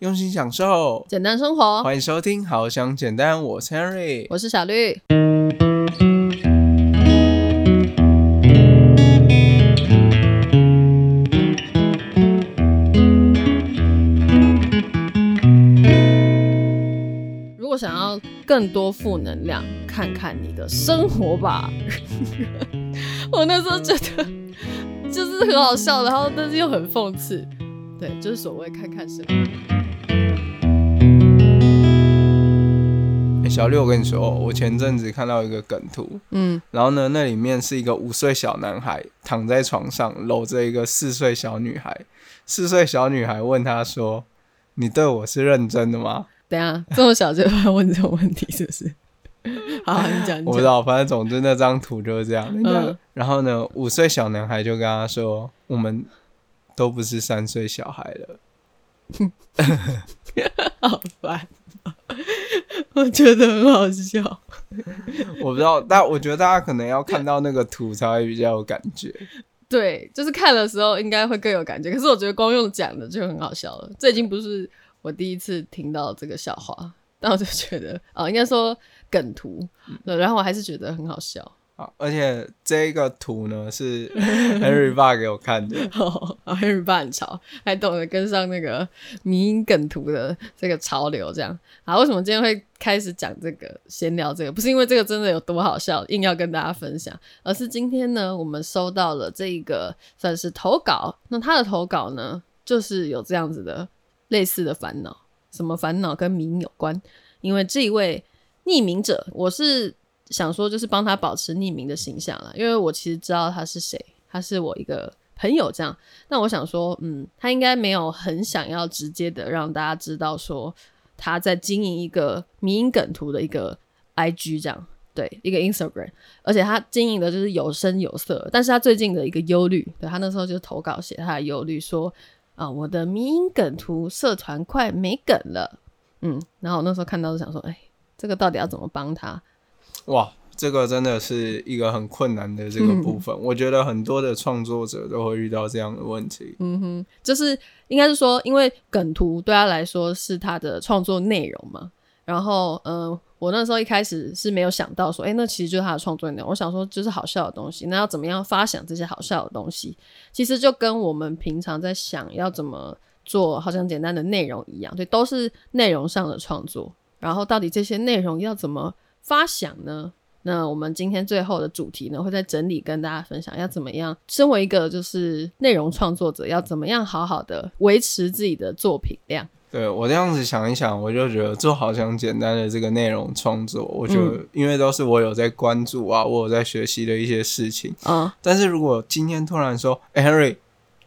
用心享受，简单生活。欢迎收听《好想简单》，我是 Henry，我是小绿。如果想要更多负能量，看看你的生活吧。我那时候觉得就是很好笑，然后但是又很讽刺。对，就是所谓看看生活。小六，我跟你说，我前阵子看到一个梗图，嗯，然后呢，那里面是一个五岁小男孩躺在床上搂着一个四岁小女孩，四岁小女孩问他说：“你对我是认真的吗？”等下，这么小就要问这种问题，是不是？好，你讲。我不知道，反正总之那张图就是这样。嗯。然后呢，五岁小男孩就跟他说：“我们都不是三岁小孩了。”好烦。我觉得很好笑，我不知道，但我觉得大家可能要看到那个图才会比较有感觉。对，就是看的时候应该会更有感觉。可是我觉得光用讲的就很好笑了。这已经不是我第一次听到这个笑话，但我就觉得哦，应该说梗图，然后我还是觉得很好笑。而且这个图呢是 Henry 爸给我看的，哦，Henry 爸很潮，还懂得跟上那个迷音梗图的这个潮流，这样啊？为什么今天会开始讲这个闲聊这个？不是因为这个真的有多好笑，硬要跟大家分享，而是今天呢，我们收到了这一个算是投稿，那他的投稿呢，就是有这样子的类似的烦恼，什么烦恼跟名有关？因为这一位匿名者，我是。想说就是帮他保持匿名的形象了，因为我其实知道他是谁，他是我一个朋友这样。那我想说，嗯，他应该没有很想要直接的让大家知道说他在经营一个迷因梗图的一个 IG 这样，对，一个 Instagram，而且他经营的就是有声有色。但是他最近的一个忧虑，对他那时候就投稿写他的忧虑说，啊，我的迷因梗图社团快没梗了，嗯，然后我那时候看到就想说，哎，这个到底要怎么帮他？哇，这个真的是一个很困难的这个部分。我觉得很多的创作者都会遇到这样的问题。嗯哼，就是应该是说，因为梗图对他来说是他的创作内容嘛。然后，嗯，我那时候一开始是没有想到说，哎，那其实就是他的创作内容。我想说，就是好笑的东西，那要怎么样发想这些好笑的东西？其实就跟我们平常在想要怎么做好像简单的内容一样，对，都是内容上的创作。然后，到底这些内容要怎么？发想呢？那我们今天最后的主题呢，会在整理跟大家分享，要怎么样？身为一个就是内容创作者，要怎么样好好的维持自己的作品量？对我这样子想一想，我就觉得做好像简单的这个内容创作，我觉得因为都是我有在关注啊，我有在学习的一些事情啊。但是如果今天突然说，哎，Henry，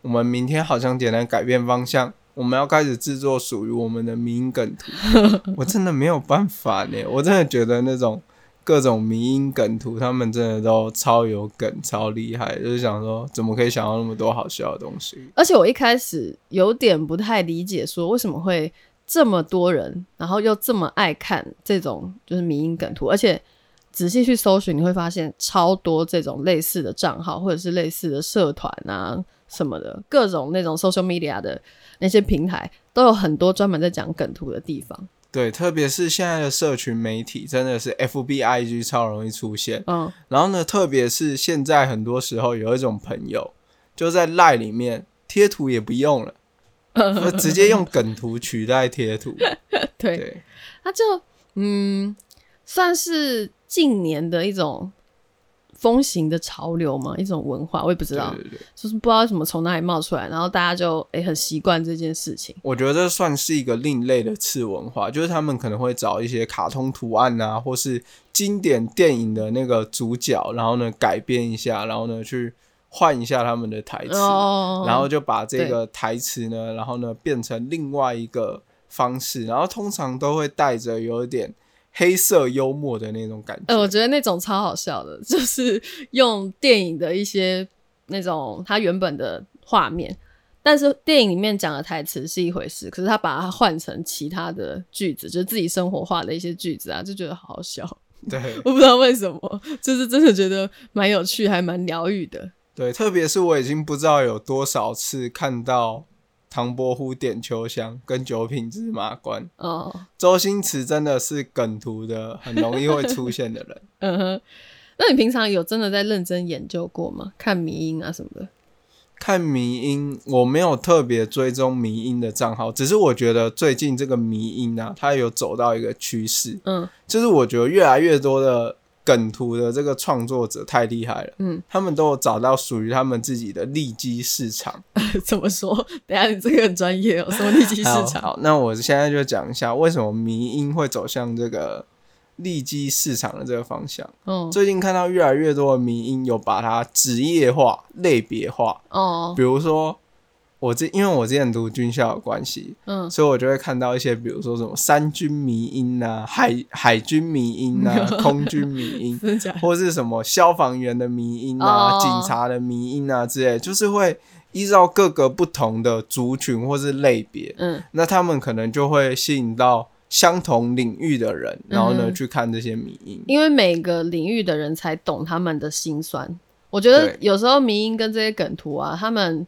我们明天好像简单改变方向。我们要开始制作属于我们的迷音梗图，我真的没有办法呢。我真的觉得那种各种迷音梗图，他们真的都超有梗、超厉害。就是想说，怎么可以想到那么多好笑的东西？而且我一开始有点不太理解，说为什么会这么多人，然后又这么爱看这种就是迷音梗图，而且仔细去搜寻，你会发现超多这种类似的账号，或者是类似的社团啊什么的，各种那种 social media 的。那些平台都有很多专门在讲梗图的地方，对，特别是现在的社群媒体，真的是 F B I G 超容易出现。嗯，然后呢，特别是现在很多时候有一种朋友就在赖里面贴图也不用了，直接用梗图取代贴图。对，他就嗯，算是近年的一种。风行的潮流嘛，一种文化，我也不知道，就是不知道什么从哪里冒出来，然后大家就诶很习惯这件事情。我觉得这算是一个另类的次文化，就是他们可能会找一些卡通图案啊，或是经典电影的那个主角，然后呢改编一下，然后呢去换一下他们的台词，然后就把这个台词呢，然后呢变成另外一个方式，然后通常都会带着有一点。黑色幽默的那种感觉，呃，我觉得那种超好笑的，就是用电影的一些那种他原本的画面，但是电影里面讲的台词是一回事，可是他把它换成其他的句子，就是自己生活化的一些句子啊，就觉得好好笑。对，我不知道为什么，就是真的觉得蛮有趣，还蛮疗愈的。对，特别是我已经不知道有多少次看到。唐伯虎点秋香跟九品芝麻官。哦，周星驰真的是梗图的很容易会出现的人。嗯哼，那你平常有真的在认真研究过吗？看迷音啊什么的？看迷音，我没有特别追踪迷音的账号，只是我觉得最近这个迷音啊，它有走到一个趋势，嗯，就是我觉得越来越多的梗图的这个创作者太厉害了，嗯，他们都有找到属于他们自己的利基市场。怎么说？等下你这个很专业哦，什么利基市场？好，那我现在就讲一下为什么迷音会走向这个。利基市场的这个方向，嗯，最近看到越来越多的迷音有把它职业化、类别化，哦，比如说我这因为我之前读军校的关系，嗯，所以我就会看到一些，比如说什么三军迷音啊、海海军迷音啊、空军迷音，或是什么消防员的迷音啊、警察的迷音啊之类，就是会依照各个不同的族群或是类别，嗯，那他们可能就会吸引到。相同领域的人，然后呢去看这些迷音，因为每个领域的人才懂他们的心酸。我觉得有时候迷音跟这些梗图啊，他们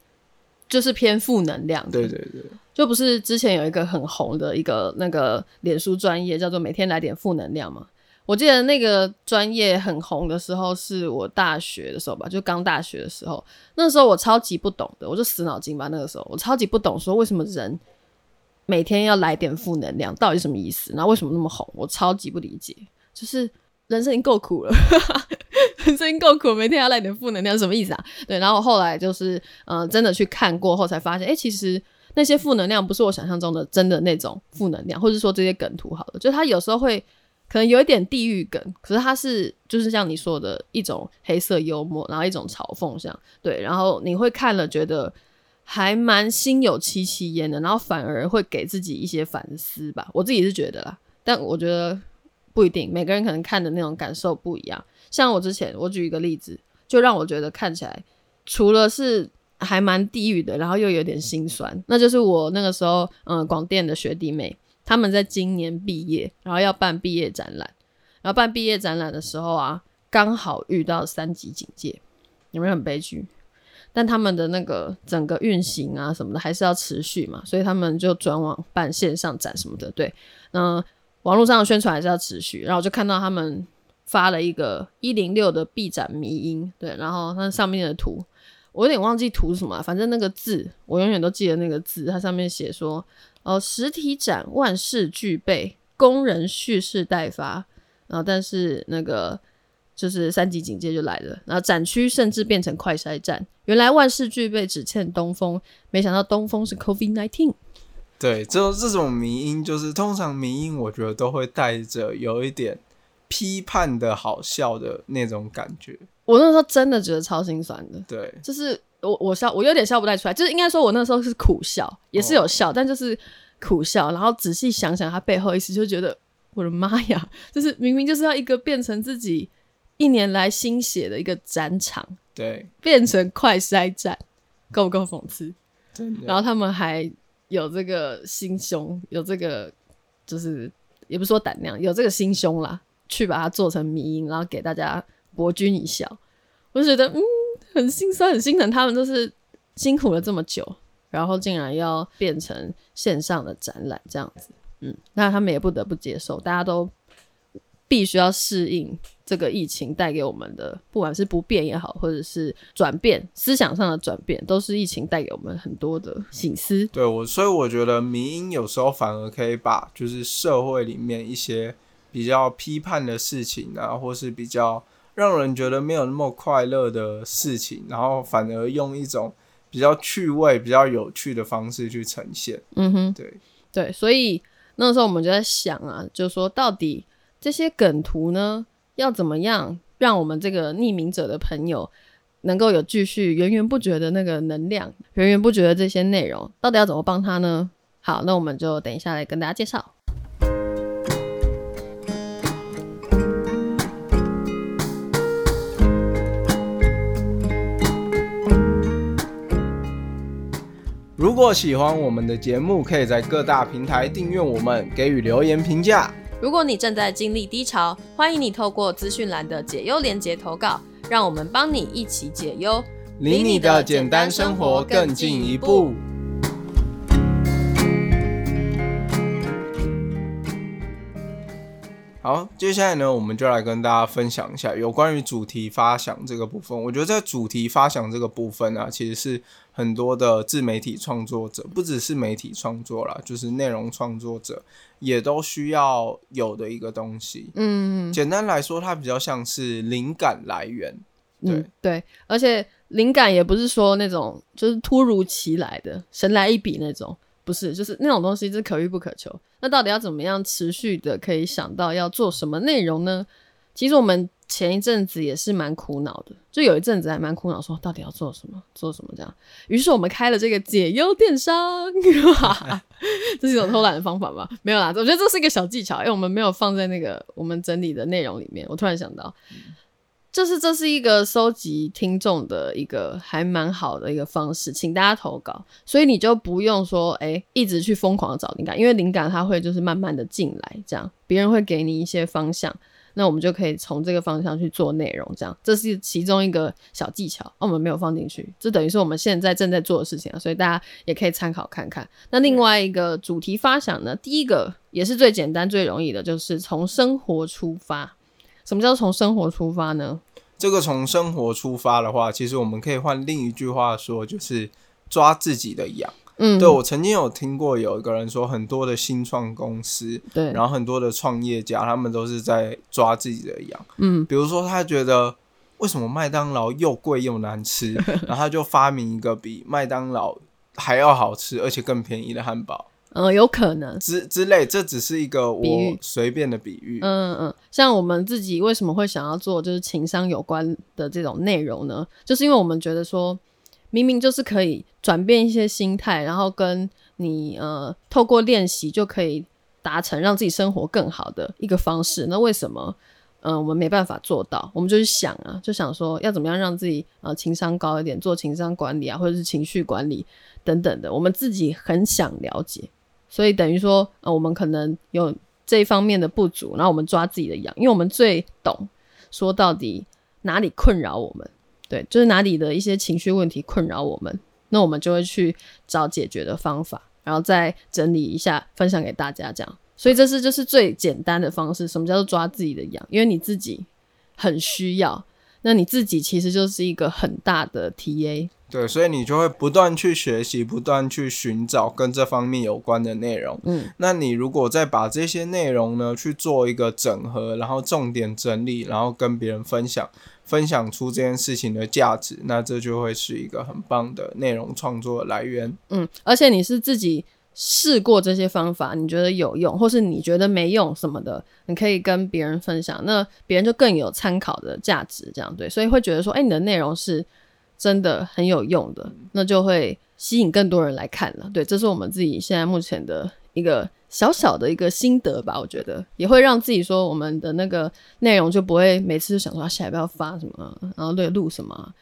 就是偏负能量。对对对，就不是之前有一个很红的一个那个脸书专业，叫做每天来点负能量嘛。我记得那个专业很红的时候，是我大学的时候吧，就刚大学的时候，那时候我超级不懂的，我就死脑筋吧。那个时候我超级不懂，说为什么人。每天要来点负能量，到底什么意思？然后为什么那么红？我超级不理解。就是人生已经够苦了，人生够苦，每天要来点负能量，什么意思啊？对。然后后来就是，嗯，真的去看过后才发现，哎，其实那些负能量不是我想象中的真的那种负能量，或者说这些梗图好了，就它有时候会可能有一点地域梗，可是它是就是像你说的一种黑色幽默，然后一种嘲讽，这样对。然后你会看了觉得。还蛮心有戚戚焉的，然后反而会给自己一些反思吧。我自己是觉得啦，但我觉得不一定，每个人可能看的那种感受不一样。像我之前，我举一个例子，就让我觉得看起来除了是还蛮地狱的，然后又有点心酸。那就是我那个时候，嗯，广电的学弟妹，他们在今年毕业，然后要办毕业展览，然后办毕业展览的时候啊，刚好遇到三级警戒，有没有很悲剧？但他们的那个整个运行啊什么的还是要持续嘛，所以他们就转往办线上展什么的。对，那网络上的宣传还是要持续。然后我就看到他们发了一个一零六的 B 展迷音，对，然后它上面的图我有点忘记图什么，反正那个字我永远都记得那个字，它上面写说：哦，实体展万事俱备，工人蓄势待发。然后但是那个。就是三级警戒就来了，然后展区甚至变成快筛站。原来万事俱备，只欠东风，没想到东风是 COVID nineteen。对，这这种迷音，就是通常迷音，我觉得都会带着有一点批判的好笑的那种感觉。我那时候真的觉得超心酸的。对，就是我我笑，我有点笑不太出来，就是应该说我那时候是苦笑，也是有笑，但就是苦笑。然后仔细想想，他背后意思就觉得，我的妈呀，就是明明就是要一个变成自己。一年来心血的一个展场，对，变成快筛站，够不够讽刺？真的。然后他们还有这个心胸，有这个就是也不是说胆量，有这个心胸啦，去把它做成迷音，然后给大家博君一笑。我就觉得，嗯，很心酸，很心疼他们，就是辛苦了这么久，然后竟然要变成线上的展览这样子，嗯，那他们也不得不接受，大家都。必须要适应这个疫情带给我们的，不管是不变也好，或者是转变思想上的转变，都是疫情带给我们很多的醒思。对我，所以我觉得民音有时候反而可以把就是社会里面一些比较批判的事情啊，或是比较让人觉得没有那么快乐的事情，然后反而用一种比较趣味、比较有趣的方式去呈现。嗯哼，对对，所以那时候我们就在想啊，就是说到底。这些梗图呢，要怎么样让我们这个匿名者的朋友能够有继续源源不绝的那个能量，源源不绝的这些内容，到底要怎么帮他呢？好，那我们就等一下来跟大家介绍。如果喜欢我们的节目，可以在各大平台订阅我们，给予留言评价。如果你正在经历低潮，欢迎你透过资讯栏的解忧连接投稿，让我们帮你一起解忧，离你的简单生活更进一步。好，接下来呢，我们就来跟大家分享一下有关于主题发想这个部分。我觉得在主题发想这个部分啊，其实是很多的自媒体创作者，不只是媒体创作了，就是内容创作者。也都需要有的一个东西。嗯，简单来说，它比较像是灵感来源。对对，而且灵感也不是说那种就是突如其来的神来一笔那种。不是，就是那种东西是可遇不可求。那到底要怎么样持续的可以想到要做什么内容呢？其实我们前一阵子也是蛮苦恼的，就有一阵子还蛮苦恼，说到底要做什么，做什么这样。于是我们开了这个解忧电商，这是一种偷懒的方法吧？没有啦，我觉得这是一个小技巧，因为我们没有放在那个我们整理的内容里面。我突然想到。就是这是一个收集听众的一个还蛮好的一个方式，请大家投稿，所以你就不用说哎一直去疯狂的找灵感，因为灵感它会就是慢慢的进来，这样别人会给你一些方向，那我们就可以从这个方向去做内容，这样这是其中一个小技巧，我们没有放进去，这等于是我们现在正在做的事情啊，所以大家也可以参考看看。那另外一个主题发想呢，第一个也是最简单最容易的，就是从生活出发。什么叫从生活出发呢？这个从生活出发的话，其实我们可以换另一句话说，就是抓自己的痒。嗯，对我曾经有听过有一个人说，很多的新创公司，对，然后很多的创业家，他们都是在抓自己的羊。嗯，比如说他觉得为什么麦当劳又贵又难吃，然后他就发明一个比麦当劳还要好吃而且更便宜的汉堡。嗯，有可能之之类，这只是一个我随便的比喻。嗯嗯，像我们自己为什么会想要做就是情商有关的这种内容呢？就是因为我们觉得说，明明就是可以转变一些心态，然后跟你呃透过练习就可以达成让自己生活更好的一个方式。那为什么嗯我们没办法做到？我们就去想啊，就想说要怎么样让自己呃情商高一点，做情商管理啊，或者是情绪管理等等的，我们自己很想了解。所以等于说，呃，我们可能有这一方面的不足，然后我们抓自己的痒，因为我们最懂说到底哪里困扰我们，对，就是哪里的一些情绪问题困扰我们，那我们就会去找解决的方法，然后再整理一下分享给大家，这样。所以这是就是最简单的方式。什么叫做抓自己的痒？因为你自己很需要，那你自己其实就是一个很大的 TA。对，所以你就会不断去学习，不断去寻找跟这方面有关的内容。嗯，那你如果再把这些内容呢去做一个整合，然后重点整理，然后跟别人分享，分享出这件事情的价值，那这就会是一个很棒的内容创作来源。嗯，而且你是自己试过这些方法，你觉得有用，或是你觉得没用什么的，你可以跟别人分享，那别人就更有参考的价值。这样对，所以会觉得说，哎，你的内容是。真的很有用的，那就会吸引更多人来看了。对，这是我们自己现在目前的一个小小的一个心得吧。我觉得也会让自己说，我们的那个内容就不会每次就想说下一步要发什么，然后对录什么。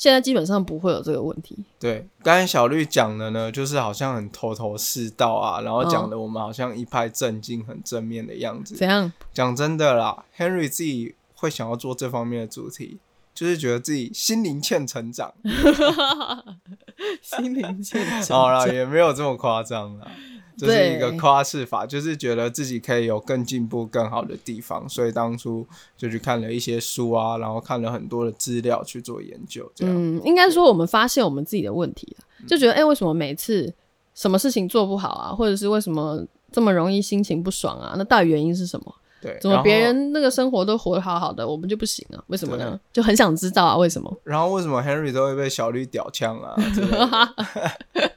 现在基本上不会有这个问题。对，刚才小绿讲的呢，就是好像很头头是道啊，然后讲的我们好像一派正经、很正面的样子。怎样？讲真的啦，Henry 自己会想要做这方面的主题。就是觉得自己心灵欠成长，心灵欠成长。好了，也没有这么夸张了，这是一个夸饰法，就是觉得自己可以有更进步、更好的地方，所以当初就去看了一些书啊，然后看了很多的资料去做研究。这样嗯，应该说我们发现我们自己的问题就觉得哎，为什么每次什么事情做不好啊，或者是为什么这么容易心情不爽啊？那到底原因是什么？对，怎么别人那个生活都活得好好的，我们就不行啊？为什么呢？就很想知道啊，为什么？然后为什么 Henry 都会被小绿屌枪啊？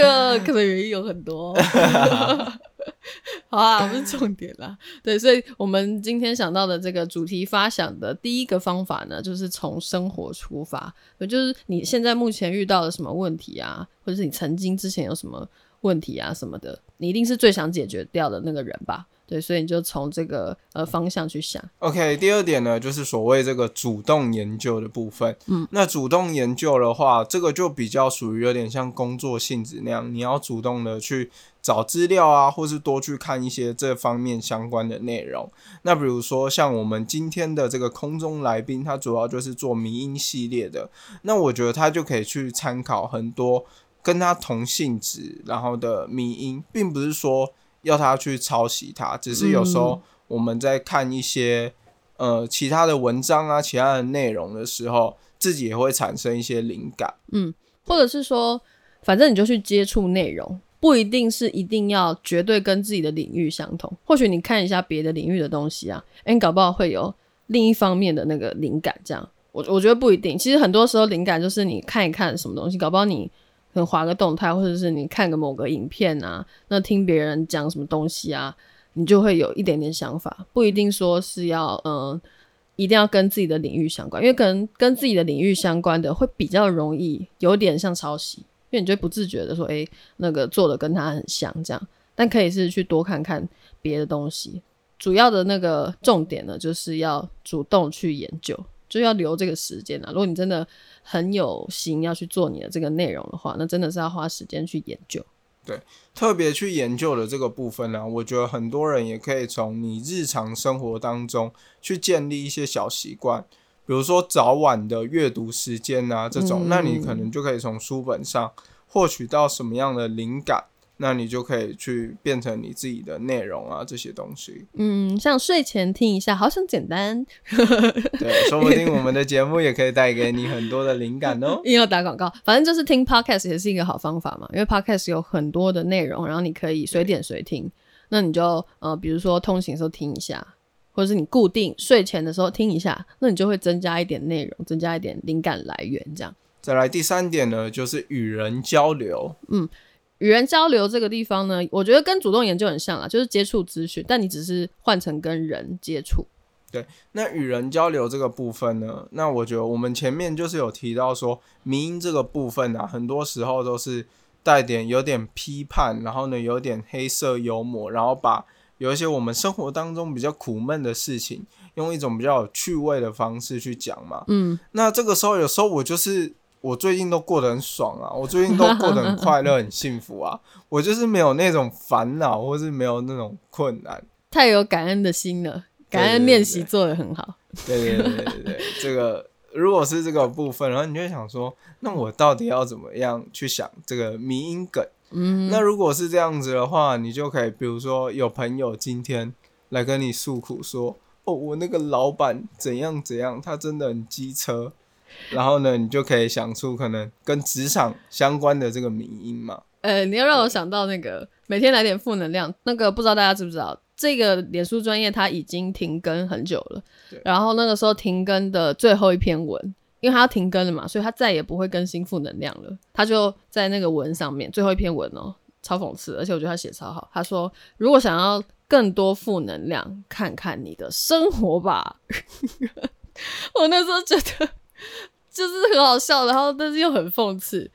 这个 可能原因有很多。好啊，不是重点啦。对，所以我们今天想到的这个主题发想的第一个方法呢，就是从生活出发，也就是你现在目前遇到了什么问题啊，或者是你曾经之前有什么。问题啊什么的，你一定是最想解决掉的那个人吧？对，所以你就从这个呃方向去想。OK，第二点呢，就是所谓这个主动研究的部分。嗯，那主动研究的话，这个就比较属于有点像工作性质那样，你要主动的去找资料啊，或是多去看一些这方面相关的内容。那比如说像我们今天的这个空中来宾，他主要就是做迷音系列的，那我觉得他就可以去参考很多。跟他同性质，然后的迷音，并不是说要他去抄袭他，只是有时候我们在看一些呃其他的文章啊、其他的内容的时候，自己也会产生一些灵感。嗯，或者是说，反正你就去接触内容，不一定是一定要绝对跟自己的领域相同。或许你看一下别的领域的东西啊，哎，搞不好会有另一方面的那个灵感。这样，我我觉得不一定。其实很多时候灵感就是你看一看什么东西，搞不好你。可能划个动态，或者是你看个某个影片啊，那听别人讲什么东西啊，你就会有一点点想法，不一定说是要嗯，一定要跟自己的领域相关，因为可能跟自己的领域相关的会比较容易有点像抄袭，因为你就不自觉的说，诶，那个做的跟他很像这样，但可以是去多看看别的东西，主要的那个重点呢，就是要主动去研究。就要留这个时间啊！如果你真的很有心要去做你的这个内容的话，那真的是要花时间去研究。对，特别去研究的这个部分呢，我觉得很多人也可以从你日常生活当中去建立一些小习惯，比如说早晚的阅读时间啊这种，那你可能就可以从书本上获取到什么样的灵感。那你就可以去变成你自己的内容啊，这些东西。嗯，像睡前听一下，好像简单。对，说不定我们的 节目也可以带给你很多的灵感哦。硬要打广告，反正就是听 podcast 也是一个好方法嘛，因为 podcast 有很多的内容，然后你可以随点随听。那你就呃，比如说通勤的时候听一下，或者是你固定睡前的时候听一下，那你就会增加一点内容，增加一点灵感来源，这样。再来第三点呢，就是与人交流。嗯。与人交流这个地方呢，我觉得跟主动研究很像啊，就是接触资讯，但你只是换成跟人接触。对，那与人交流这个部分呢，那我觉得我们前面就是有提到说，民音这个部分啊，很多时候都是带点有点批判，然后呢有点黑色幽默，然后把有一些我们生活当中比较苦闷的事情，用一种比较有趣味的方式去讲嘛。嗯，那这个时候有时候我就是。我最近都过得很爽啊，我最近都过得很快乐、很幸福啊。我就是没有那种烦恼，或是没有那种困难。太有感恩的心了，感恩练习做的很好。对对对对对，这个如果是这个部分，然后你就想说，那我到底要怎么样去想这个迷因梗？嗯，那如果是这样子的话，你就可以，比如说有朋友今天来跟你诉苦说，哦，我那个老板怎样怎样，他真的很机车。然后呢，你就可以想出可能跟职场相关的这个名音嘛。呃，你要让我想到那个每天来点负能量，那个不知道大家知不知道，这个脸书专业它已经停更很久了。然后那个时候停更的最后一篇文，因为它要停更了嘛，所以它再也不会更新负能量了。他就在那个文上面最后一篇文哦，超讽刺，而且我觉得他写超好。他说：“如果想要更多负能量，看看你的生活吧。”我那时候觉得。就是很好笑，然后但是又很讽刺，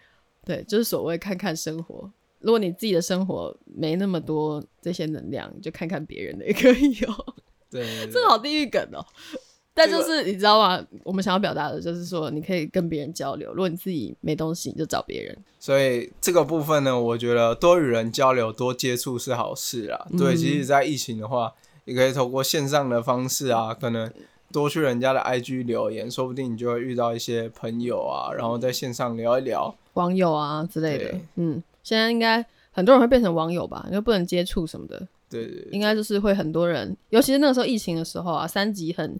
对，就是所谓看看生活。如果你自己的生活没那么多这些能量，就看看别人的也可以哦。对，这个好地狱梗哦。但就是你知道吗？我们想要表达的就是说，你可以跟别人交流。如果你自己没东西，你就找别人。所以这个部分呢，我觉得多与人交流、多接触是好事啊。对，其实，在疫情的话，也可以透过线上的方式啊，可能。多去人家的 IG 留言，说不定你就会遇到一些朋友啊，然后在线上聊一聊网友啊之类的。嗯，现在应该很多人会变成网友吧，因为不能接触什么的。对对，应该就是会很多人，尤其是那个时候疫情的时候啊，三级很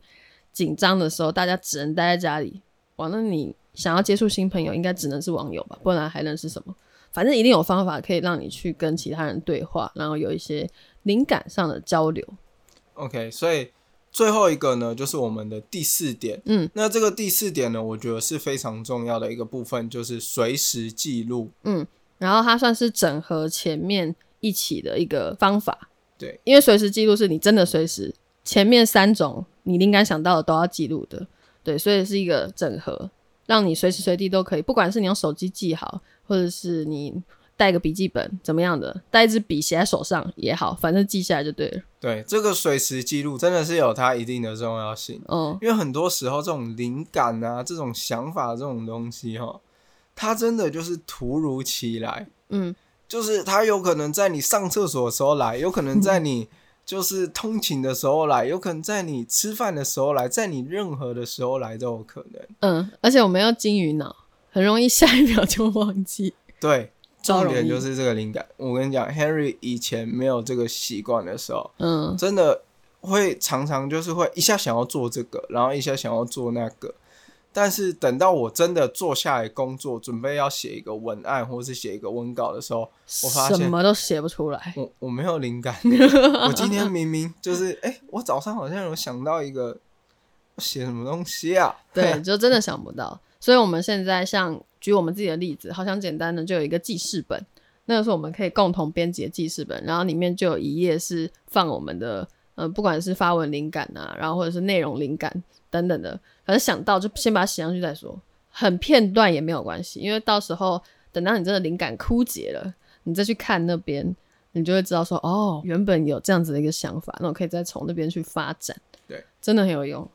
紧张的时候，大家只能待在家里。哇，那你想要接触新朋友，应该只能是网友吧，不然还能是什么？反正一定有方法可以让你去跟其他人对话，然后有一些灵感上的交流。OK，所以。最后一个呢，就是我们的第四点。嗯，那这个第四点呢，我觉得是非常重要的一个部分，就是随时记录。嗯，然后它算是整合前面一起的一个方法。对，因为随时记录是你真的随时前面三种你应该想到的都要记录的。对，所以是一个整合，让你随时随地都可以，不管是你用手机记好，或者是你。带个笔记本怎么样的？带一支笔写在手上也好，反正记下来就对了。对，这个随时记录真的是有它一定的重要性。嗯，因为很多时候这种灵感啊、这种想法这种东西哈，它真的就是突如其来。嗯，就是它有可能在你上厕所的时候来，有可能在你 就是通勤的时候来，有可能在你吃饭的时候来，在你任何的时候来都有可能。嗯，而且我们要金鱼脑，很容易下一秒就忘记。对。重点就是这个灵感。我跟你讲，Henry 以前没有这个习惯的时候，嗯，真的会常常就是会一下想要做这个，然后一下想要做那个。但是等到我真的坐下来工作，准备要写一个文案或是写一个文稿的时候，我发现什么都写不出来。我我没有灵感。我今天明明就是，哎，我早上好像有想到一个写什么东西啊？对，就真的想不到。所以我们现在像举我们自己的例子，好像简单的就有一个记事本，那个是我们可以共同编辑的记事本，然后里面就有一页是放我们的，呃，不管是发文灵感啊，然后或者是内容灵感等等的。反正想到就先把它写上去再说，很片段也没有关系，因为到时候等到你真的灵感枯竭了，你再去看那边，你就会知道说，哦，原本有这样子的一个想法，那我可以再从那边去发展。对，真的很有用。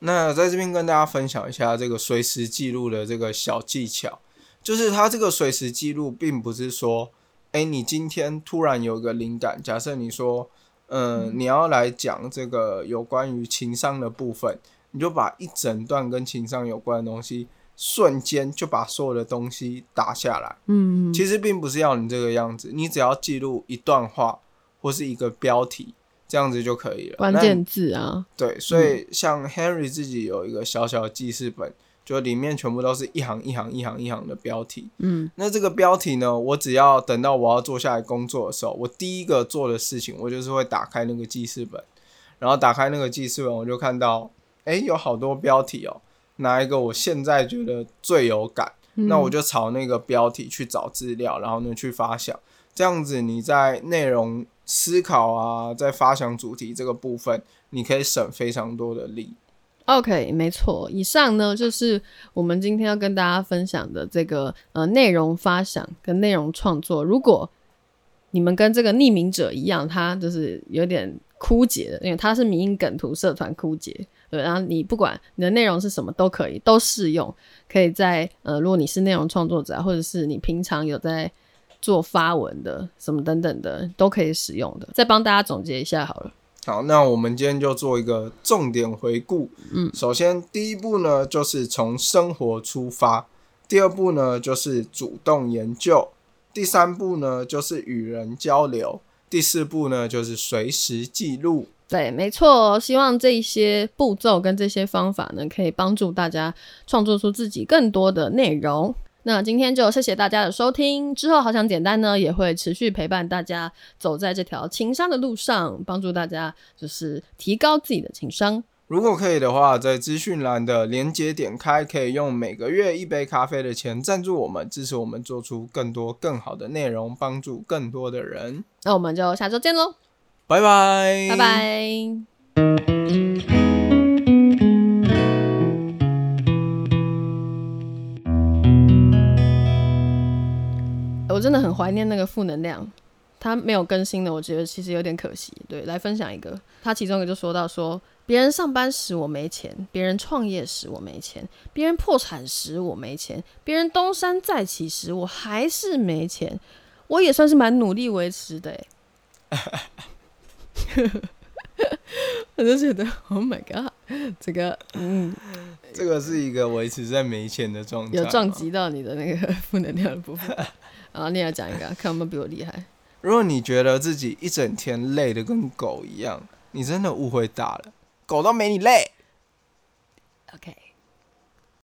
好，那在这边跟大家分享一下这个随时记录的这个小技巧，就是它这个随时记录，并不是说，哎，你今天突然有个灵感，假设你说，嗯，你要来讲这个有关于情商的部分。你就把一整段跟情商有关的东西，瞬间就把所有的东西打下来。嗯，其实并不是要你这个样子，你只要记录一段话或是一个标题，这样子就可以了。关键字啊，对，所以像 Henry 自己有一个小小的记事本，就里面全部都是一行一行一行一行的标题。嗯，那这个标题呢，我只要等到我要坐下来工作的时候，我第一个做的事情，我就是会打开那个记事本，然后打开那个记事本，我就看到。哎，有好多标题哦，哪一个我现在觉得最有感，那我就朝那个标题去找资料，然后呢去发想，这样子你在内容思考啊，在发想主题这个部分，你可以省非常多的力。OK，没错，以上呢就是我们今天要跟大家分享的这个呃内容发想跟内容创作。如果你们跟这个匿名者一样，他就是有点枯竭的，因为他是民音梗图社团枯竭。对，然后你不管你的内容是什么都可以，都适用。可以在呃，如果你是内容创作者，或者是你平常有在做发文的什么等等的，都可以使用的。再帮大家总结一下好了。好，那我们今天就做一个重点回顾。嗯，首先第一步呢，就是从生活出发；第二步呢，就是主动研究；第三步呢，就是与人交流；第四步呢，就是随时记录。对，没错，希望这些步骤跟这些方法呢，可以帮助大家创作出自己更多的内容。那今天就谢谢大家的收听，之后好想简单呢，也会持续陪伴大家走在这条情商的路上，帮助大家就是提高自己的情商。如果可以的话，在资讯栏的连接点开，可以用每个月一杯咖啡的钱赞助我们，支持我们做出更多更好的内容，帮助更多的人。那我们就下周见喽。拜拜，拜拜。我真的很怀念那个负能量，他没有更新的，我觉得其实有点可惜。对，来分享一个，他其中一个就说到说，别人上班时我没钱，别人创业时我没钱，别人破产时我没钱，别人东山再起时我还是没钱，我也算是蛮努力维持的 我就觉得，Oh my god，这个，嗯，这个是一个维持在没钱的状态，有撞击到你的那个负能量的部分。然后，你要讲一个，看有没有比我厉害。如果你觉得自己一整天累的跟狗一样，你真的误会大了，狗都没你累。OK。